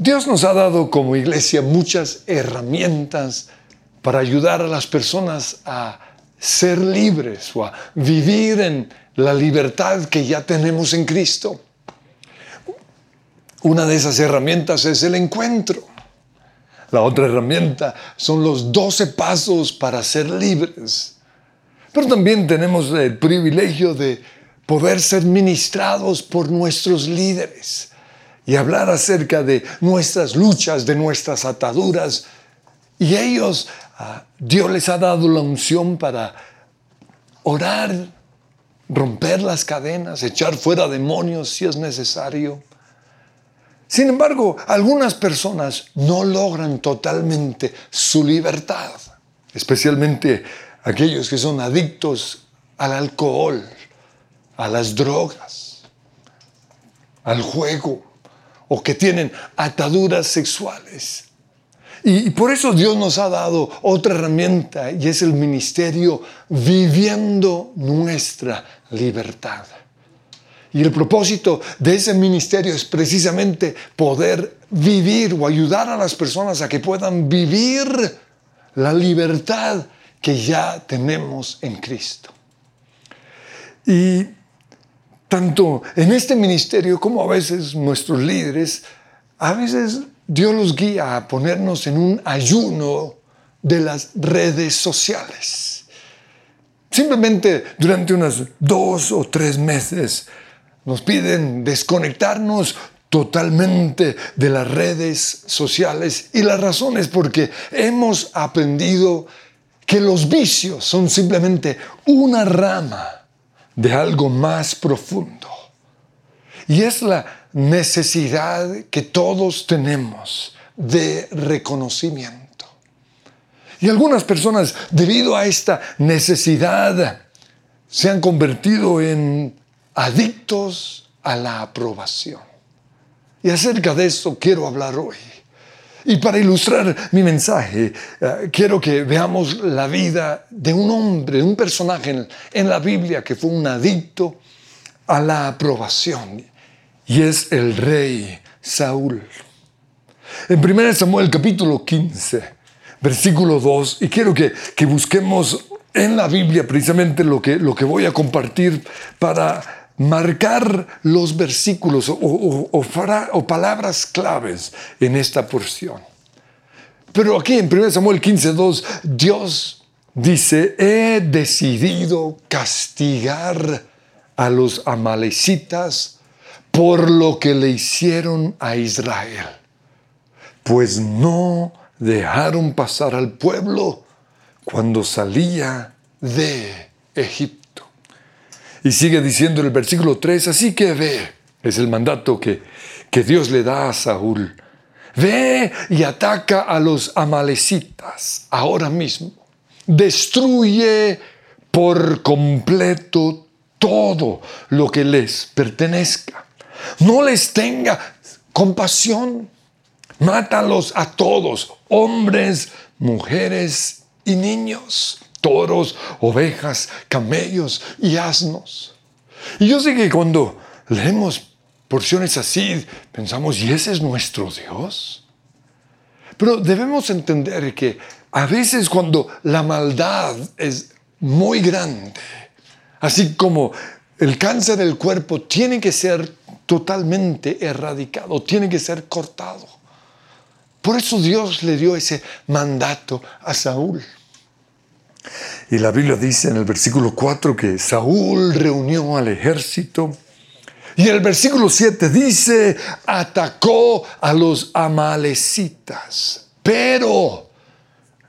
Dios nos ha dado como iglesia muchas herramientas para ayudar a las personas a ser libres o a vivir en la libertad que ya tenemos en Cristo. Una de esas herramientas es el encuentro. La otra herramienta son los 12 pasos para ser libres. Pero también tenemos el privilegio de poder ser ministrados por nuestros líderes y hablar acerca de nuestras luchas, de nuestras ataduras. Y ellos, ah, Dios les ha dado la unción para orar, romper las cadenas, echar fuera demonios si es necesario. Sin embargo, algunas personas no logran totalmente su libertad, especialmente aquellos que son adictos al alcohol, a las drogas, al juego o que tienen ataduras sexuales. Y, por eso Dios nos ha dado otra herramienta y es el ministerio viviendo nuestra libertad. Y el propósito de ese ministerio es precisamente poder vivir o ayudar a las personas a que puedan vivir la libertad que ya tenemos en Cristo. Y tanto en este ministerio como a veces nuestros líderes, a veces Dios los guía a ponernos en un ayuno de las redes sociales. Simplemente durante unos dos o tres meses nos piden desconectarnos totalmente de las redes sociales y la razón es porque hemos aprendido que los vicios son simplemente una rama de algo más profundo. Y es la necesidad que todos tenemos de reconocimiento. Y algunas personas, debido a esta necesidad, se han convertido en adictos a la aprobación. Y acerca de eso quiero hablar hoy. Y para ilustrar mi mensaje, eh, quiero que veamos la vida de un hombre, de un personaje en, la Biblia que fue un adicto a la aprobación. Y es el rey Saúl. En 1 Samuel capítulo 15, versículo 2, y quiero que, que busquemos en la Biblia precisamente lo que, lo que voy a compartir para marcar los versículos o, palabras claves en esta porción. Pero aquí en 1 Samuel 15.2, Dios dice, he decidido castigar a los amalecitas por lo que le hicieron a Israel, pues no dejaron pasar al pueblo cuando salía de Egipto. Y sigue diciendo en el versículo 3, así que ve, es el mandato que, que Dios le da a Saúl. Ve y ataca a los amalecitas ahora mismo. Destruye por completo todo lo que les pertenezca. No les tenga compasión. Mátalos a todos, hombres, mujeres y niños toros, ovejas, camellos y asnos. Y yo sé que cuando leemos porciones así, pensamos, ¿y ese es nuestro Dios? Pero debemos entender que a veces cuando la maldad es muy grande, así como el cáncer del cuerpo tiene que ser totalmente erradicado, tiene que ser cortado. Por eso Dios le dio ese mandato a Saúl. Y la Biblia dice en el versículo 4 que Saúl reunió al ejército. Y el versículo 7 dice, atacó a los amalecitas. Pero,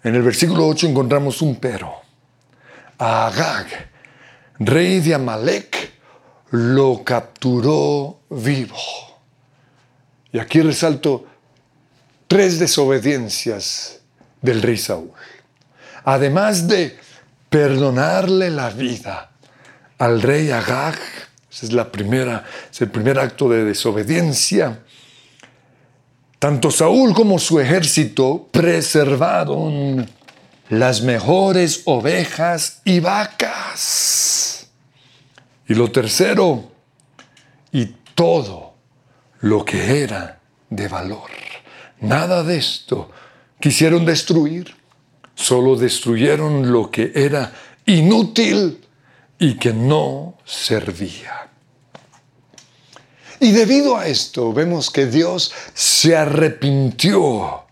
en el versículo 8 encontramos un pero. Agag, rey de Amalek, lo capturó vivo. Y aquí resalto tres desobediencias del rey Saúl además de perdonarle la vida al rey Agag, ese es, es el primer acto de desobediencia, tanto Saúl como su ejército preservaron las mejores ovejas y vacas. Y lo tercero, y todo lo que era de valor. Nada de esto quisieron destruir, solo destruyeron lo que era inútil y que no servía. Y debido a esto vemos que Dios se arrepintió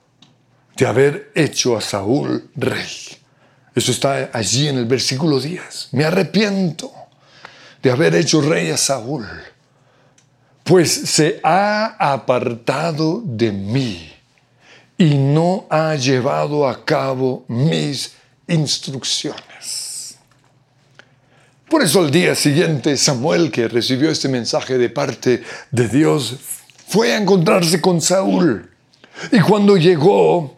de haber hecho a Saúl rey. Eso está allí en el versículo 10. Me arrepiento de haber hecho rey a Saúl, pues se ha apartado de mí y no ha llevado a cabo mis instrucciones. Por eso al día siguiente Samuel, que recibió este mensaje de parte de Dios, fue a encontrarse con Saúl. Y cuando llegó,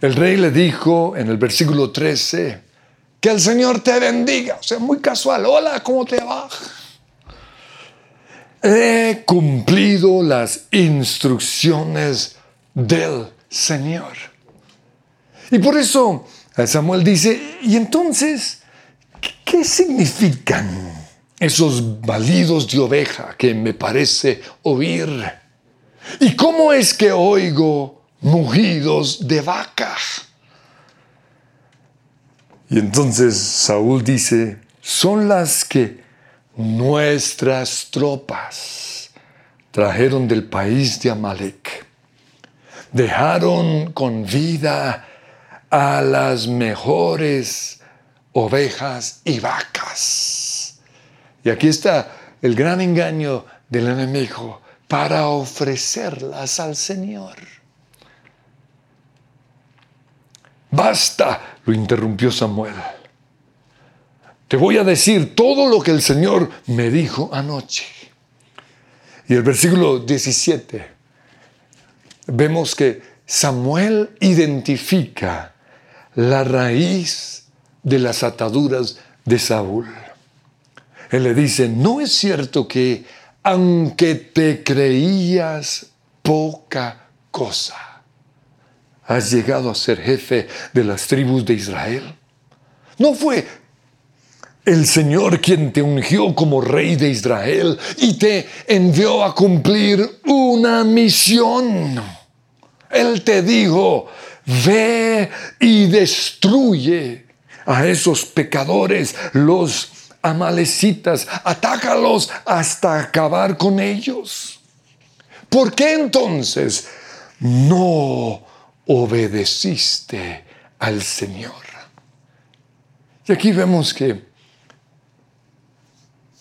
el rey le dijo en el versículo 13, que el Señor te bendiga. O sea, muy casual. Hola, ¿cómo te va? He cumplido las instrucciones del Señor. Y por eso Samuel dice, ¿y entonces qué significan esos balidos de oveja que me parece oír? ¿Y cómo es que oigo mugidos de vaca. Y entonces Saúl dice, son las que nuestras tropas trajeron del país de Amalek. Dejaron con vida a las mejores ovejas y vacas. Y aquí está el gran engaño del enemigo para ofrecerlas al Señor. Basta, lo interrumpió Samuel. Te voy a decir todo lo que el Señor me dijo anoche. Y el versículo 17, vemos que Samuel identifica la raíz de las ataduras de Saúl. Él le dice, no es cierto que aunque te creías poca cosa, has llegado a ser jefe de las tribus de Israel. No fue el Señor quien te ungió como rey de Israel y te envió a cumplir una misión. Él te dijo, ve y destruye a esos pecadores, los amalecitas, atácalos hasta acabar con ellos. ¿Por qué entonces no obedeciste al Señor. Y aquí vemos que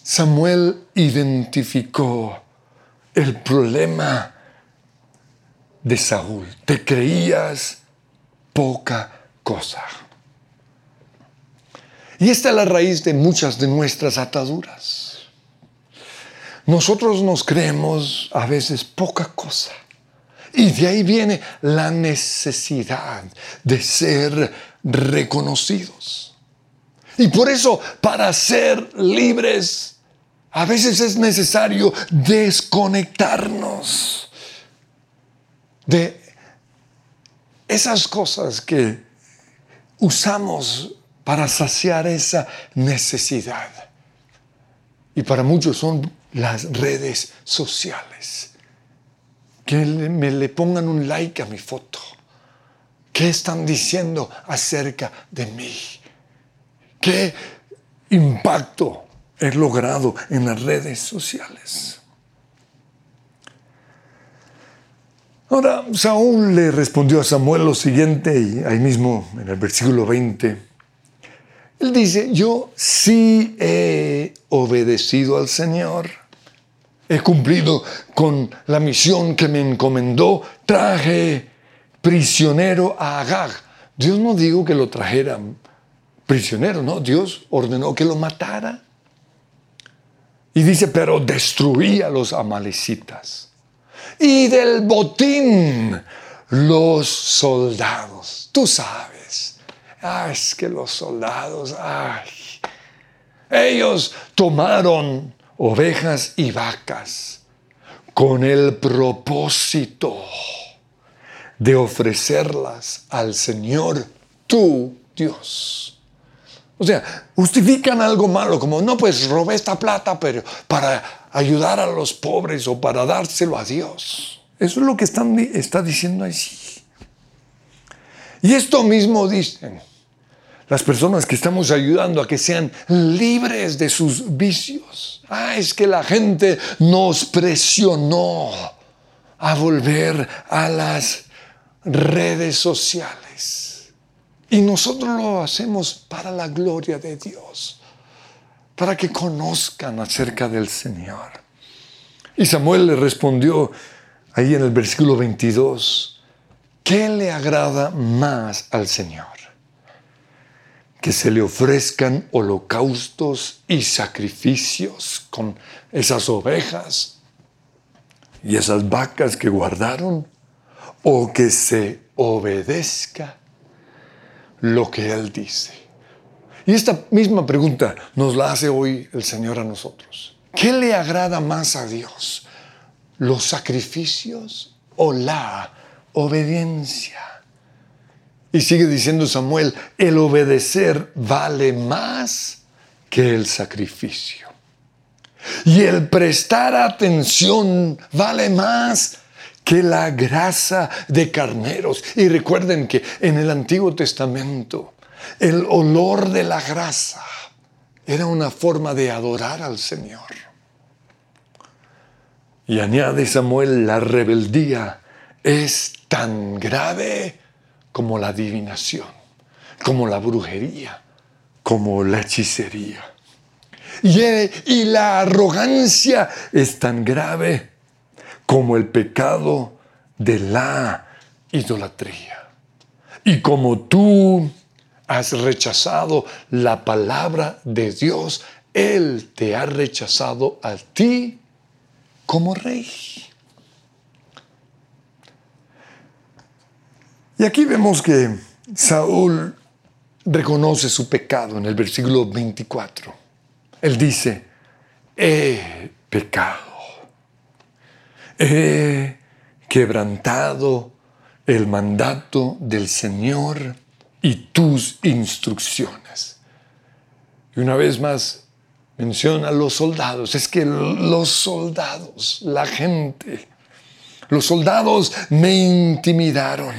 Samuel identificó el problema de Saúl. Te creías poca cosa. Y esta es la raíz de muchas de nuestras ataduras. Nosotros nos creemos a veces poca cosa. Y de ahí viene la necesidad de ser reconocidos. Y por eso, para ser libres, a veces es necesario desconectarnos de esas cosas que usamos para saciar esa necesidad. Y para muchos son las redes sociales que me le pongan un like a mi foto. ¿Qué están diciendo acerca de mí? ¿Qué impacto he logrado en las redes sociales? Ahora, Saúl le respondió a Samuel lo siguiente, y ahí mismo en el versículo 20, él dice, yo sí he obedecido al Señor he cumplido con la misión que me encomendó, traje prisionero a Agag. Dios no dijo que lo trajera prisionero, no, Dios ordenó que lo matara. Y dice, pero destruí a los amalecitas. Y del botín los soldados. Tú sabes. Ay, es que los soldados, ay. Ellos tomaron ovejas y vacas con el propósito de ofrecerlas al Señor tu Dios. O sea, justifican algo malo, como no, pues robé esta plata pero para ayudar a los pobres o para dárselo a Dios. Eso es lo que está diciendo allí. Y esto mismo dicen las personas que estamos ayudando a que sean libres de sus vicios. Ah, es que la gente nos presionó a volver a las redes sociales. Y nosotros lo hacemos para la gloria de Dios, para que conozcan acerca del Señor. Y Samuel le respondió ahí en el versículo 22, ¿qué le agrada más al Señor? Que se le ofrezcan holocaustos y sacrificios con esas ovejas y esas vacas que guardaron o que se obedezca lo que Él dice. Y esta misma pregunta nos la hace hoy el Señor a nosotros. ¿Qué le agrada más a Dios? ¿Los sacrificios o la obediencia? Y sigue diciendo Samuel, el obedecer vale más que el sacrificio. Y el prestar atención vale más que la grasa de carneros. Y recuerden que en el Antiguo Testamento el olor de la grasa era una forma de adorar al Señor. Y añade Samuel, la rebeldía es tan grave como la adivinación, como la brujería, como la hechicería. Y, la arrogancia es tan grave como el pecado de la idolatría. Y como tú has rechazado la palabra de Dios, Él te ha rechazado a ti como rey. Y aquí vemos que Saúl reconoce su pecado en el versículo 24. Él dice, he pecado, he quebrantado el mandato del Señor y tus instrucciones. Y una vez más menciona a los soldados. Es que los soldados, la gente, los soldados me intimidaron.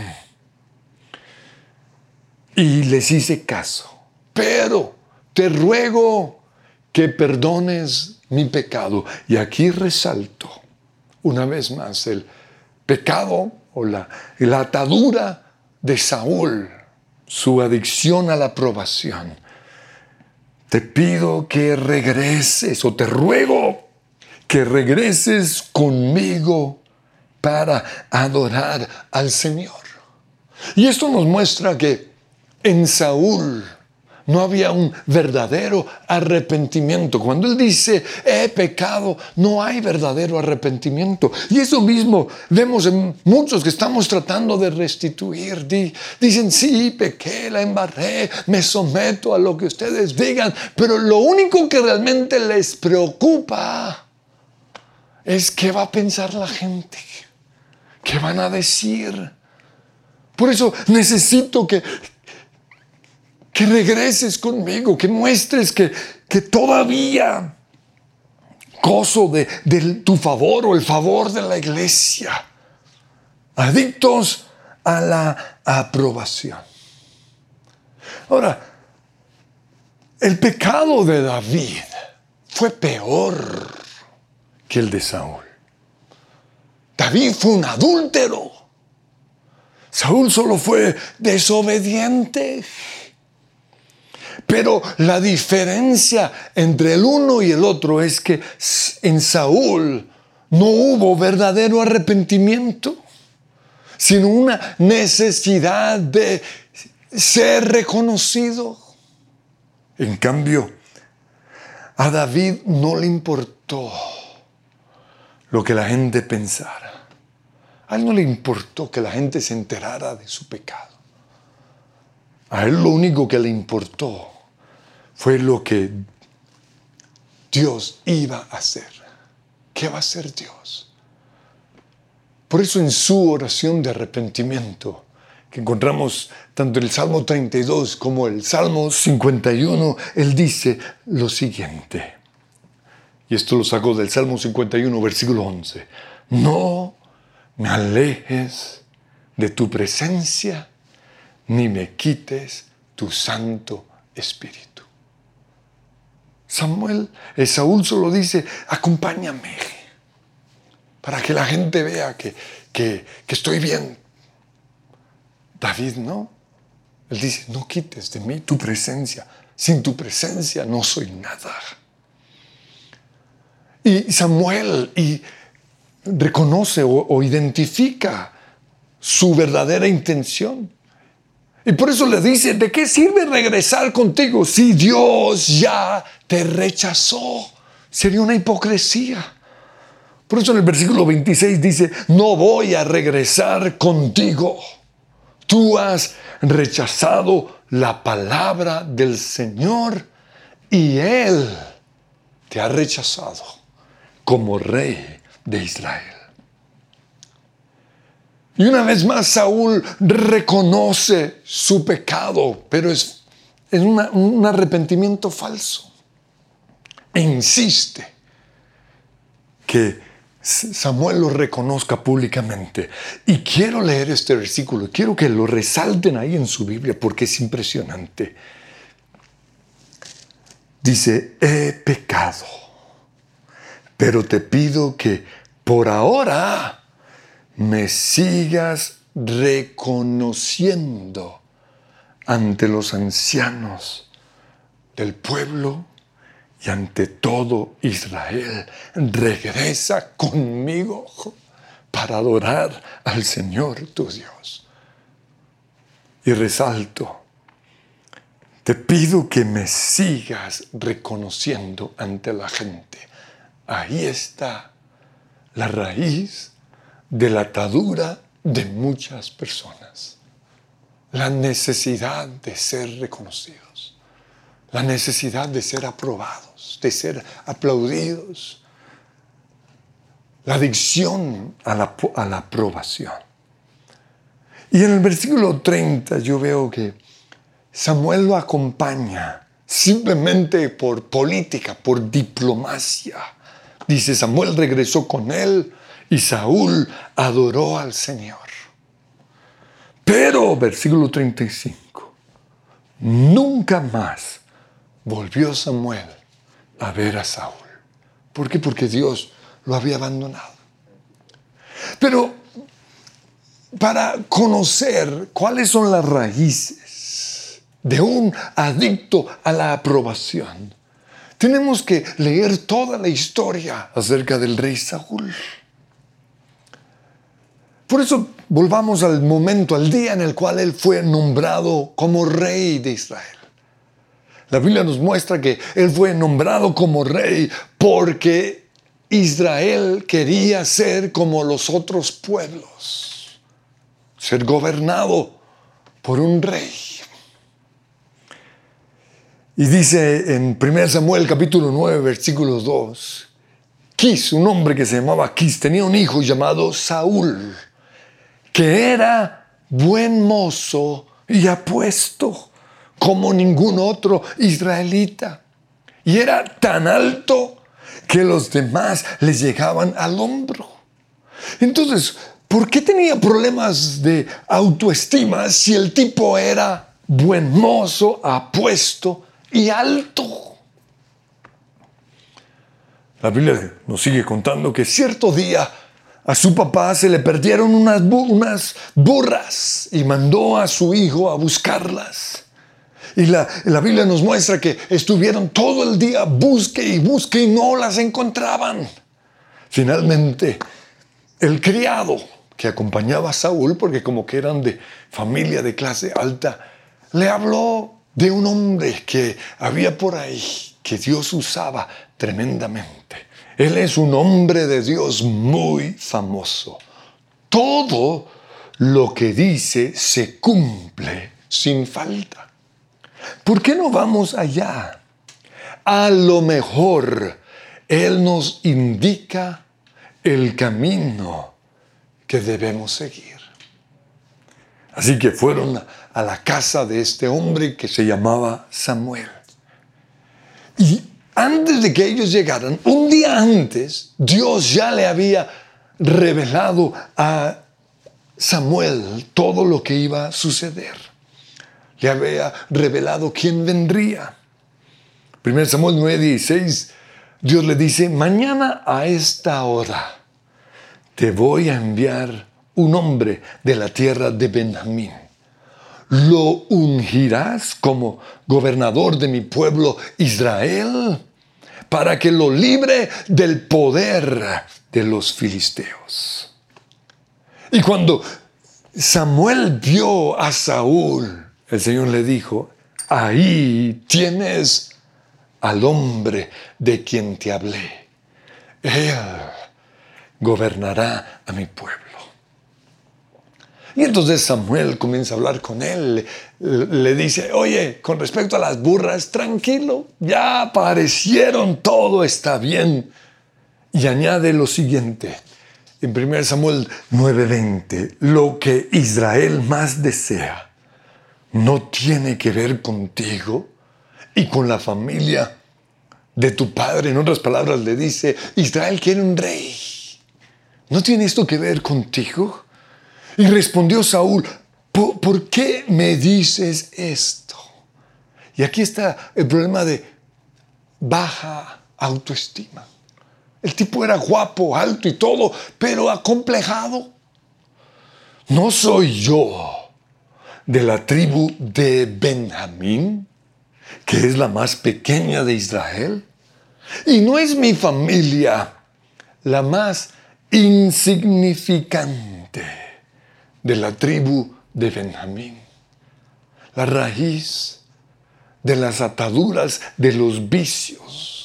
Y les hice caso. Pero te ruego que perdones mi pecado. Y aquí resalto una vez más el pecado o la, la atadura de Saúl, su adicción a la aprobación. Te pido que regreses o te ruego que regreses conmigo para adorar al Señor. Y esto nos muestra que en Saúl, no había un verdadero arrepentimiento. Cuando Él dice, he pecado, no hay verdadero arrepentimiento. Y eso mismo vemos en muchos que estamos tratando de restituir. Dicen, sí, pequé, la embarré, me someto a lo que ustedes digan, pero lo único que realmente les preocupa es qué va a pensar la gente, qué van a decir. Por eso necesito que, que regreses conmigo, que muestres que, que todavía gozo de, de tu favor o el favor de la iglesia. Adictos a la aprobación. Ahora, el pecado de David fue peor que el de Saúl. David fue un adúltero. Saúl solo fue desobediente. Pero la diferencia entre el uno y el otro es que en Saúl no hubo verdadero arrepentimiento, sino una necesidad de ser reconocido. En cambio, a David no le importó lo que la gente pensara. A él no le importó que la gente se enterara de su pecado. A él lo único que le importó fue lo que Dios iba a hacer. ¿Qué va a hacer Dios? Por eso en su oración de arrepentimiento, que encontramos tanto el Salmo 32 como el Salmo 51, él dice lo siguiente. Y esto lo saco del Salmo 51, versículo 11. No me alejes de tu presencia, ni me quites tu Santo Espíritu. Samuel, eh, Saúl solo dice, acompáñame, para que la gente vea que, que, estoy bien. David no. Él dice, no quites de mí tu presencia. Sin tu presencia no soy nada. Y Samuel y reconoce o, identifica su verdadera intención. Y por eso le dice, ¿de qué sirve regresar contigo si Dios ya te rechazó? Sería una hipocresía. Por eso en el versículo 26 dice, no voy a regresar contigo. Tú has rechazado la palabra del Señor y Él te ha rechazado como rey de Israel. Y una vez más Saúl reconoce su pecado, pero es, es un arrepentimiento falso. E insiste que Samuel lo reconozca públicamente. Y quiero leer este versículo, quiero que lo resalten ahí en su Biblia porque es impresionante. Dice, he pecado pero te pido que por ahora me sigas reconociendo ante los ancianos del pueblo y ante todo Israel. Regresa conmigo para adorar al Señor tu Dios. Y resalto, te pido que me sigas reconociendo ante la gente Ahí está la raíz de la atadura de muchas personas. La necesidad de ser reconocidos, la necesidad de ser aprobados, de ser aplaudidos, la adicción a la, a la aprobación. Y en el versículo 30 yo veo que Samuel lo acompaña simplemente por política, por diplomacia Dice, Samuel regresó con él y Saúl adoró al Señor. Pero, versículo 35, nunca más volvió Samuel a ver a Saúl. ¿Por qué? Porque Dios lo había abandonado. Pero para conocer cuáles son las raíces de un adicto a la aprobación, tenemos que leer toda la historia acerca del rey Saúl. Por eso volvamos al momento, al día en el cual él fue nombrado como rey de Israel. La Biblia nos muestra que él fue nombrado como rey porque Israel quería ser como los otros pueblos, ser gobernado por un rey. Y dice en 1 Samuel capítulo 9, versículo 2, Quis, un hombre que se llamaba Quis, tenía un hijo llamado Saúl, que era buen mozo y apuesto como ningún otro israelita. Y era tan alto que los demás le llegaban al hombro. Entonces, ¿por qué tenía problemas de autoestima si el tipo era buen mozo, apuesto y alto. La Biblia nos sigue contando que cierto día a su papá se le perdieron unas, unas burras y mandó a su hijo a buscarlas. Y la, la, Biblia nos muestra que estuvieron todo el día busque y busque y no las encontraban. Finalmente, el criado que acompañaba a Saúl, porque como que eran de familia de clase alta, le habló de un hombre que había por ahí, que Dios usaba tremendamente. Él es un hombre de Dios muy famoso. Todo lo que dice se cumple sin falta. ¿Por qué no vamos allá? A lo mejor Él nos indica el camino que debemos seguir. Así que fueron a la casa de este hombre que se llamaba Samuel. Y antes de que ellos llegaran, un día antes, Dios ya le había revelado a Samuel todo lo que iba a suceder. Le había revelado quién vendría. 1 Samuel 9:16, Dios le dice, mañana a esta hora te voy a enviar un hombre de la tierra de Benjamín. Lo ungirás como gobernador de mi pueblo Israel para que lo libre del poder de los filisteos. Y cuando Samuel vio a Saúl, el Señor le dijo, ahí tienes al hombre de quien te hablé. Él gobernará a mi pueblo. Y entonces Samuel comienza a hablar con él, le dice, oye, con respecto a las burras, tranquilo, ya aparecieron, todo está bien. Y añade lo siguiente, en 1 Samuel 9:20, lo que Israel más desea no tiene que ver contigo y con la familia de tu padre. En otras palabras le dice, Israel quiere un rey. ¿No tiene esto que ver contigo? Y respondió Saúl, ¿por, qué me dices esto? Y aquí está el problema de baja autoestima. El tipo era guapo, alto y todo, pero acomplejado. ¿No soy yo de la tribu de Benjamín, que es la más pequeña de Israel? Y no es mi familia la más insignificante de la tribu de Benjamín. La raíz de las ataduras, de los vicios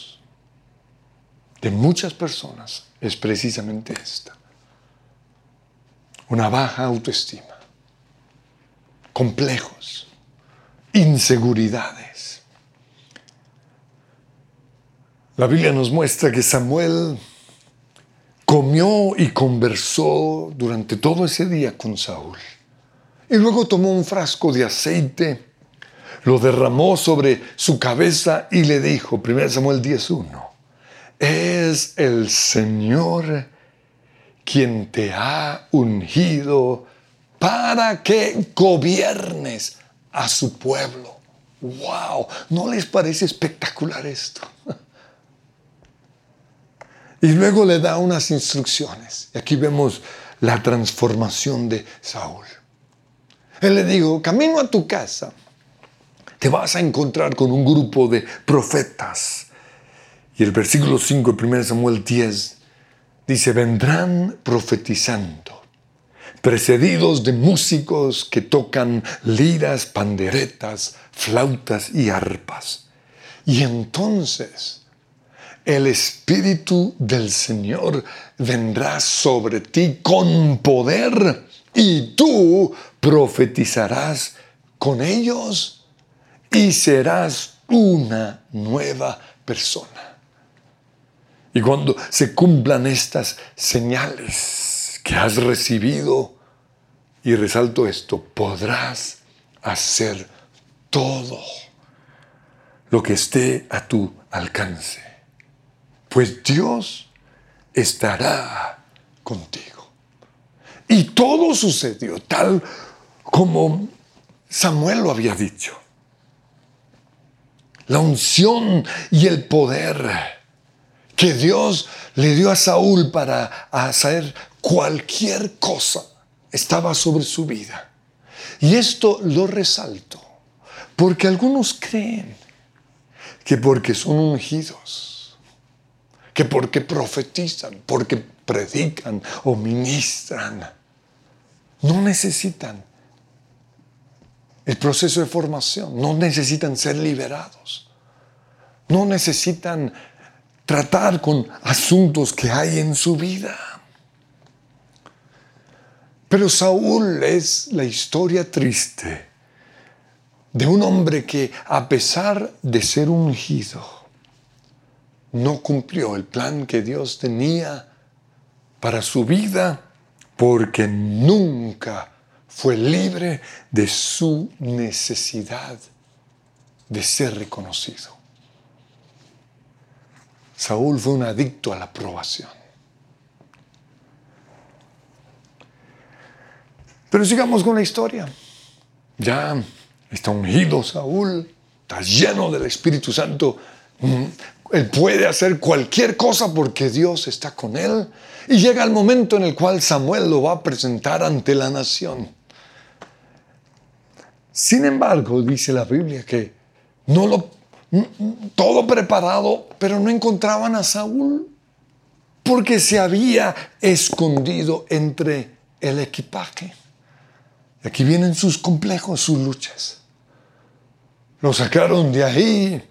de muchas personas es precisamente esta. Una baja autoestima, complejos, inseguridades. La Biblia nos muestra que Samuel comió y conversó durante todo ese día con Saúl. Y luego tomó un frasco de aceite, lo derramó sobre su cabeza y le dijo, 1 Samuel 10.1, es el Señor quien te ha ungido para que gobiernes a su pueblo. ¡Wow! ¿No les parece espectacular esto? Y luego le da unas instrucciones. Y aquí vemos la transformación de Saúl. Él le dijo, camino a tu casa, te vas a encontrar con un grupo de profetas. Y el versículo 5 de 1 Samuel 10 dice, vendrán profetizando, precedidos de músicos que tocan liras, panderetas, flautas y arpas. Y entonces el Espíritu del Señor vendrá sobre ti con poder y tú profetizarás con ellos y serás una nueva persona. Y cuando se cumplan estas señales que has recibido, y resalto esto, podrás hacer todo lo que esté a tu alcance pues Dios estará contigo. Y todo sucedió tal como Samuel lo había dicho. La unción y el poder que Dios le dio a Saúl para hacer cualquier cosa estaba sobre su vida. Y esto lo resalto porque algunos creen que porque son ungidos, que porque profetizan, porque predican o ministran, no necesitan el proceso de formación, no necesitan ser liberados, no necesitan tratar con asuntos que hay en su vida. Pero Saúl es la historia triste de un hombre que a pesar de ser ungido, no cumplió el plan que Dios tenía para su vida porque nunca fue libre de su necesidad de ser reconocido. Saúl fue un adicto a la aprobación. Pero sigamos con la historia. Ya está ungido Saúl, está lleno del Espíritu Santo, mm, él puede hacer cualquier cosa porque Dios está con él. Y llega el momento en el cual Samuel lo va a presentar ante la nación. Sin embargo, dice la Biblia que no lo todo preparado, pero no encontraban a Saúl porque se había escondido entre el equipaje. Y aquí vienen sus complejos, sus luchas. Lo sacaron de ahí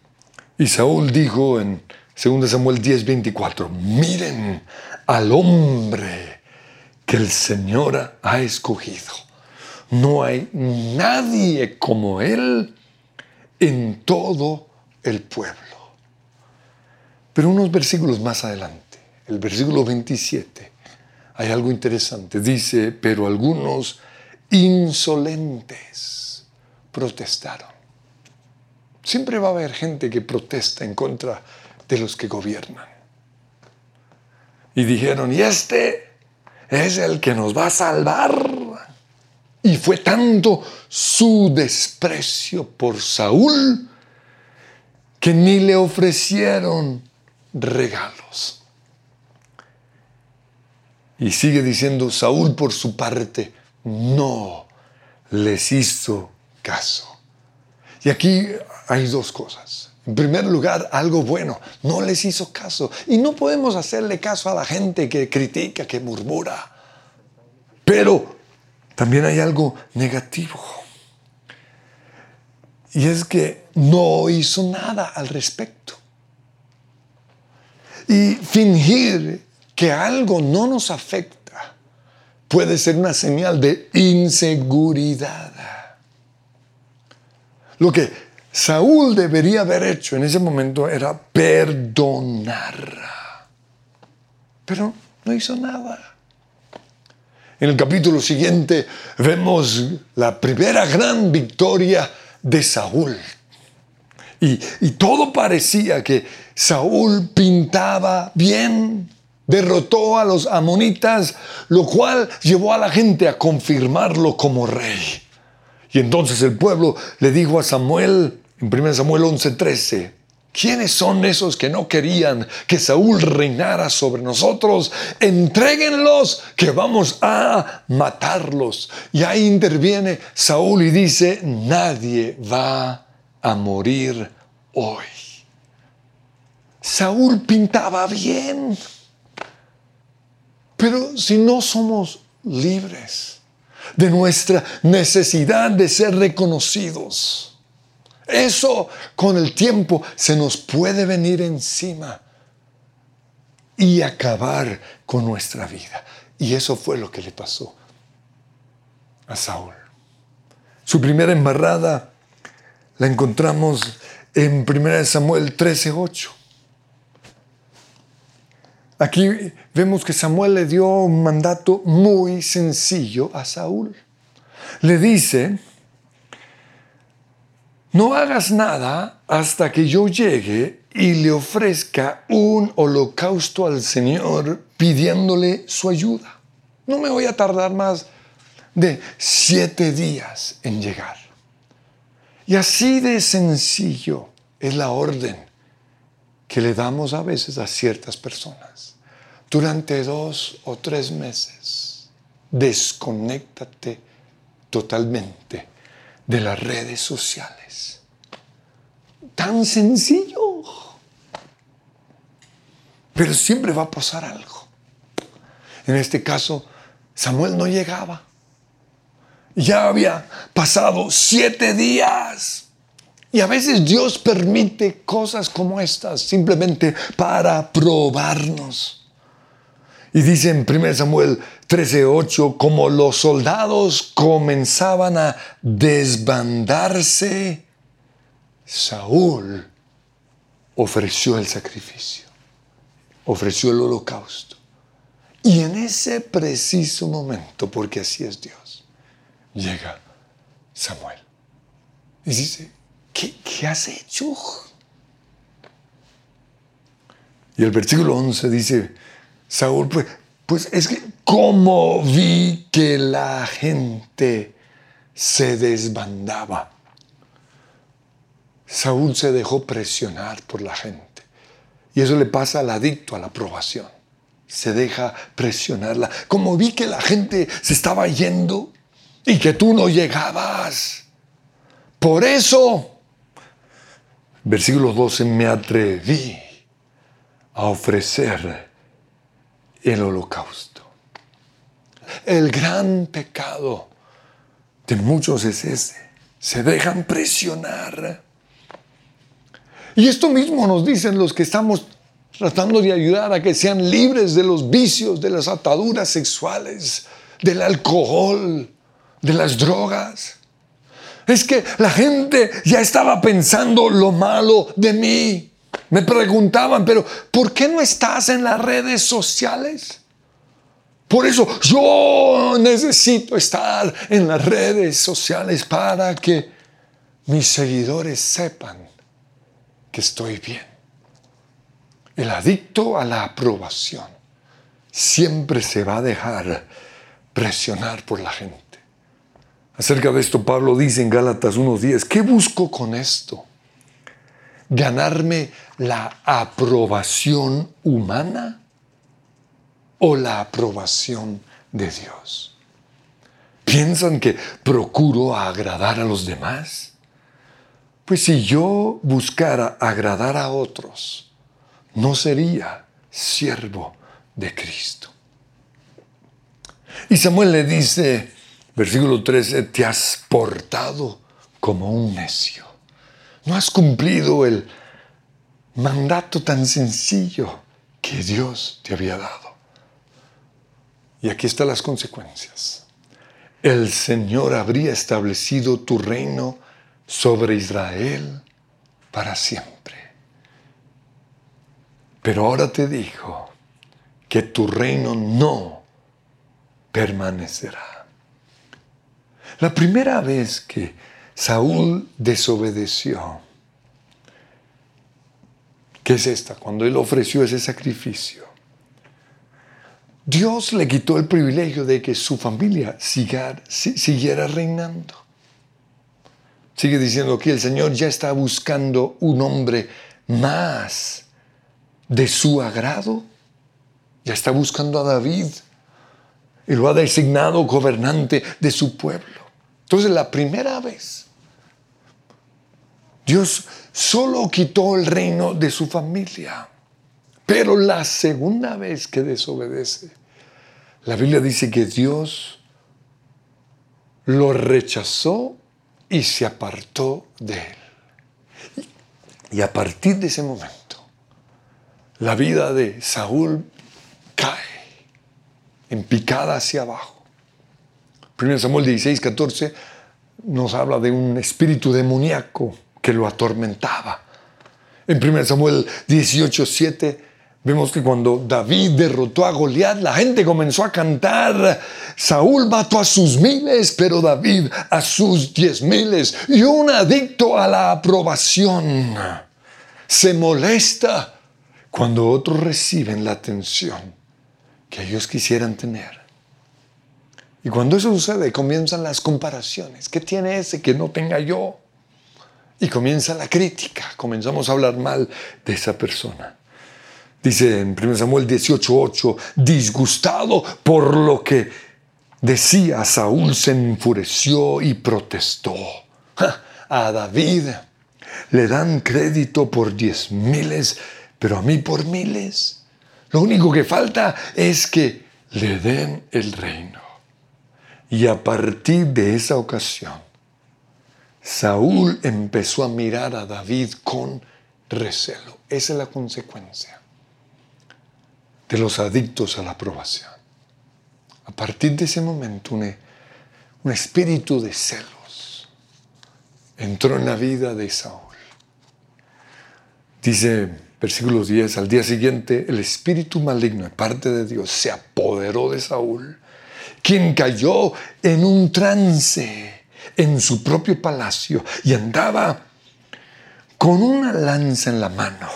y Saúl dijo en 2 Samuel 10, 24, miren al hombre que el Señor ha escogido. No hay nadie como él en todo el pueblo. Pero unos versículos más adelante, el versículo 27, hay algo interesante. Dice, pero algunos insolentes protestaron. Siempre va a haber gente que protesta en contra de los que gobiernan. Y dijeron, y este es el que nos va a salvar. Y fue tanto su desprecio por Saúl que ni le ofrecieron regalos. Y sigue diciendo, Saúl por su parte no les hizo caso. Y aquí hay dos cosas. En primer lugar, algo bueno, no les hizo caso. Y no podemos hacerle caso a la gente que critica, que murmura. Pero también hay algo negativo. Y es que no hizo nada al respecto. Y fingir que algo no nos afecta puede ser una señal de inseguridad. Lo que Saúl debería haber hecho en ese momento era perdonar. Pero no hizo nada. En el capítulo siguiente vemos la primera gran victoria de Saúl. Y, todo parecía que Saúl pintaba bien, derrotó a los amonitas, lo cual llevó a la gente a confirmarlo como rey. Y entonces el pueblo le dijo a Samuel, en 1 Samuel 11:13, ¿quiénes son esos que no querían que Saúl reinara sobre nosotros? Entréguenlos, que vamos a matarlos. Y ahí interviene Saúl y dice, nadie va a morir hoy. Saúl pintaba bien, pero si no somos libres de nuestra necesidad de ser reconocidos, eso con el tiempo se nos puede venir encima y acabar con nuestra vida. Y eso fue lo que le pasó a Saúl. Su primera embarrada la encontramos en 1 Samuel 13:8. Aquí vemos que Samuel le dio un mandato muy sencillo a Saúl. Le dice, no hagas nada hasta que yo llegue y le ofrezca un holocausto al Señor pidiéndole su ayuda. No me voy a tardar más de siete días en llegar. Y así de sencillo es la orden que le damos a veces a ciertas personas. Durante dos o tres meses, desconéctate totalmente de las redes sociales. Tan sencillo. Pero siempre va a pasar algo. En este caso, Samuel no llegaba. Ya había pasado siete días. Y a veces Dios permite cosas como estas simplemente para probarnos. Y dice en 1 Samuel 13:8, como los soldados comenzaban a desbandarse, Saúl ofreció el sacrificio, ofreció el holocausto. Y en ese preciso momento, porque así es Dios, llega Samuel y dice, ¿qué, has hecho? Y el versículo 11 dice, Saúl, pues, pues es que como vi que la gente se desbandaba. Saúl se dejó presionar por la gente. Y eso le pasa al adicto a la aprobación. Se deja presionarla. Como vi que la gente se estaba yendo y que tú no llegabas. Por eso, versículo 12, me atreví a ofrecer el holocausto. El gran pecado de muchos es ese. Se dejan presionar. Y esto mismo nos dicen los que estamos tratando de ayudar a que sean libres de los vicios, de las ataduras sexuales, del alcohol, de las drogas. Es que la gente ya estaba pensando lo malo de mí. Me preguntaban, pero ¿por qué no estás en las redes sociales? Por eso yo necesito estar en las redes sociales para que mis seguidores sepan que estoy bien. El adicto a la aprobación siempre se va a dejar presionar por la gente. Acerca de esto Pablo dice en Gálatas 1.10, ¿qué busco con esto? ¿Ganarme la aprobación humana o la aprobación de Dios? ¿Piensan que procuro agradar a los demás? Pues si yo buscara agradar a otros, no sería siervo de Cristo. Y Samuel le dice, versículo 13, te has portado como un necio. No has cumplido el mandato tan sencillo que Dios te había dado. Y aquí están las consecuencias. El Señor habría establecido tu reino sobre Israel para siempre. Pero ahora te digo que tu reino no permanecerá. La primera vez que Saúl desobedeció, ¿qué es esta? Cuando él ofreció ese sacrificio. Dios le quitó el privilegio de que su familia siguiera reinando. Sigue diciendo que el Señor ya está buscando un hombre más de su agrado. Ya está buscando a David y lo ha designado gobernante de su pueblo. Entonces la primera vez, Dios solo quitó el reino de su familia. Pero la segunda vez que desobedece, la Biblia dice que Dios lo rechazó y se apartó de él. Y a partir de ese momento, la vida de Saúl cae en picada hacia abajo. 1 Samuel 16, 14 nos habla de un espíritu demoníaco que lo atormentaba. En 1 Samuel 18, 7 Vemos que cuando David derrotó a Goliat, la gente comenzó a cantar, Saúl mató a sus miles, pero David a sus diez miles. Y un adicto a la aprobación se molesta cuando otros reciben la atención que ellos quisieran tener. Y cuando eso sucede, comienzan las comparaciones. ¿Qué tiene ese que no tenga yo? Y comienza la crítica. Comenzamos a hablar mal de esa persona. Dice en 1 Samuel 18:8, disgustado por lo que decía, Saúl se enfureció y protestó. A David le dan crédito por diez miles, pero a mí por miles. Lo único que falta es que le den el reino. Y a partir de esa ocasión, Saúl empezó a mirar a David con recelo. Esa es la consecuencia de los adictos a la aprobación. A partir de ese momento, un, espíritu de celos entró en la vida de Saúl. Dice versículo 10, al día siguiente el espíritu maligno de parte de Dios se apoderó de Saúl, quien cayó en un trance en su propio palacio y andaba con una lanza en la mano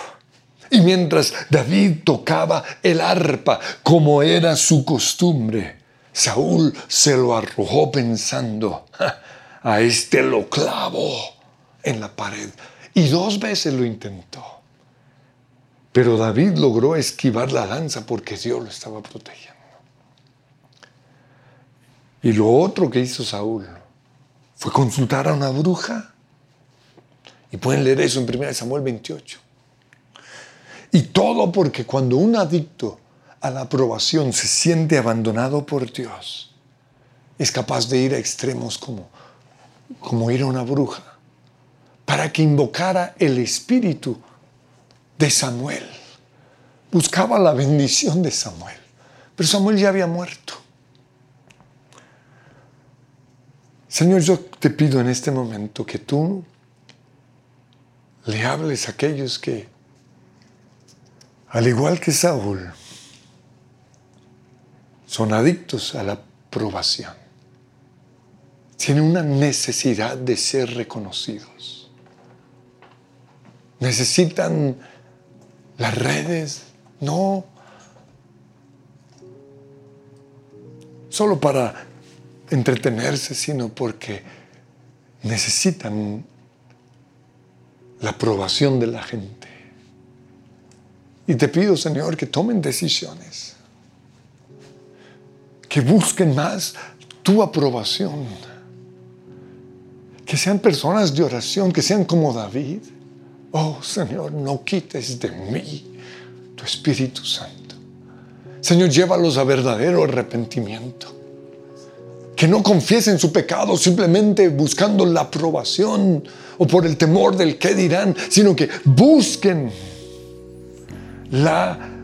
Y mientras David tocaba el arpa, como era su costumbre, Saúl se lo arrojó pensando, a este lo clavó en la pared. Y dos veces lo intentó. Pero David logró esquivar la lanza porque Dios lo estaba protegiendo. Y lo otro que hizo Saúl fue consultar a una bruja. Y pueden leer eso en 1 Samuel 28. Y todo porque cuando un adicto a la aprobación se siente abandonado por Dios, es capaz de ir a extremos como, como ir a una bruja, para que invocara el espíritu de Samuel. Buscaba la bendición de Samuel, pero Samuel ya había muerto. Señor, yo te pido en este momento que tú le hables a aquellos que, al igual que Saúl, son adictos a la aprobación. Tienen una necesidad de ser reconocidos. Necesitan las redes, no solo para entretenerse, sino porque necesitan la aprobación de la gente. Y te pido, Señor, que tomen decisiones, que busquen más tu aprobación, que sean personas de oración, que sean como David. Oh, Señor, no quites de mí tu Espíritu Santo. Señor, llévalos a verdadero arrepentimiento que no confiesen su pecado simplemente buscando la aprobación o por el temor del qué dirán, sino que busquen la,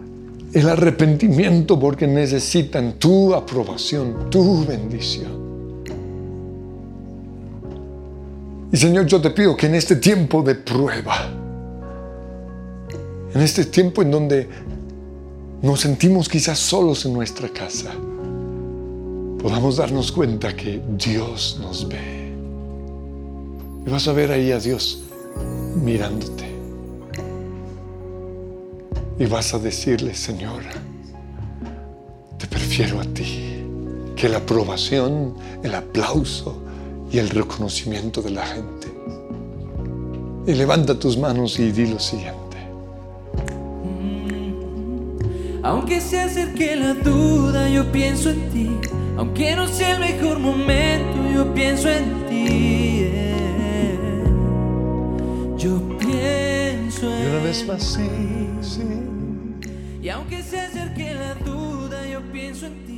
el arrepentimiento porque necesitan tu aprobación, tu bendición. Y Señor, yo te pido que en este tiempo de prueba, en este tiempo en donde nos sentimos quizás solos en nuestra casa, podamos darnos cuenta que Dios nos ve. Y vas a ver ahí a Dios mirándote. Y vas a decirle, Señor, te prefiero a ti, que la aprobación, el aplauso y el reconocimiento de la gente. Y levanta tus manos y di lo siguiente. Aunque se acerque la duda, yo pienso en ti. Aunque no sea el mejor momento, yo pienso en ti. Yo pienso en Y una vez más, sí, sí. Y aunque se acerque la duda, yo pienso en ti.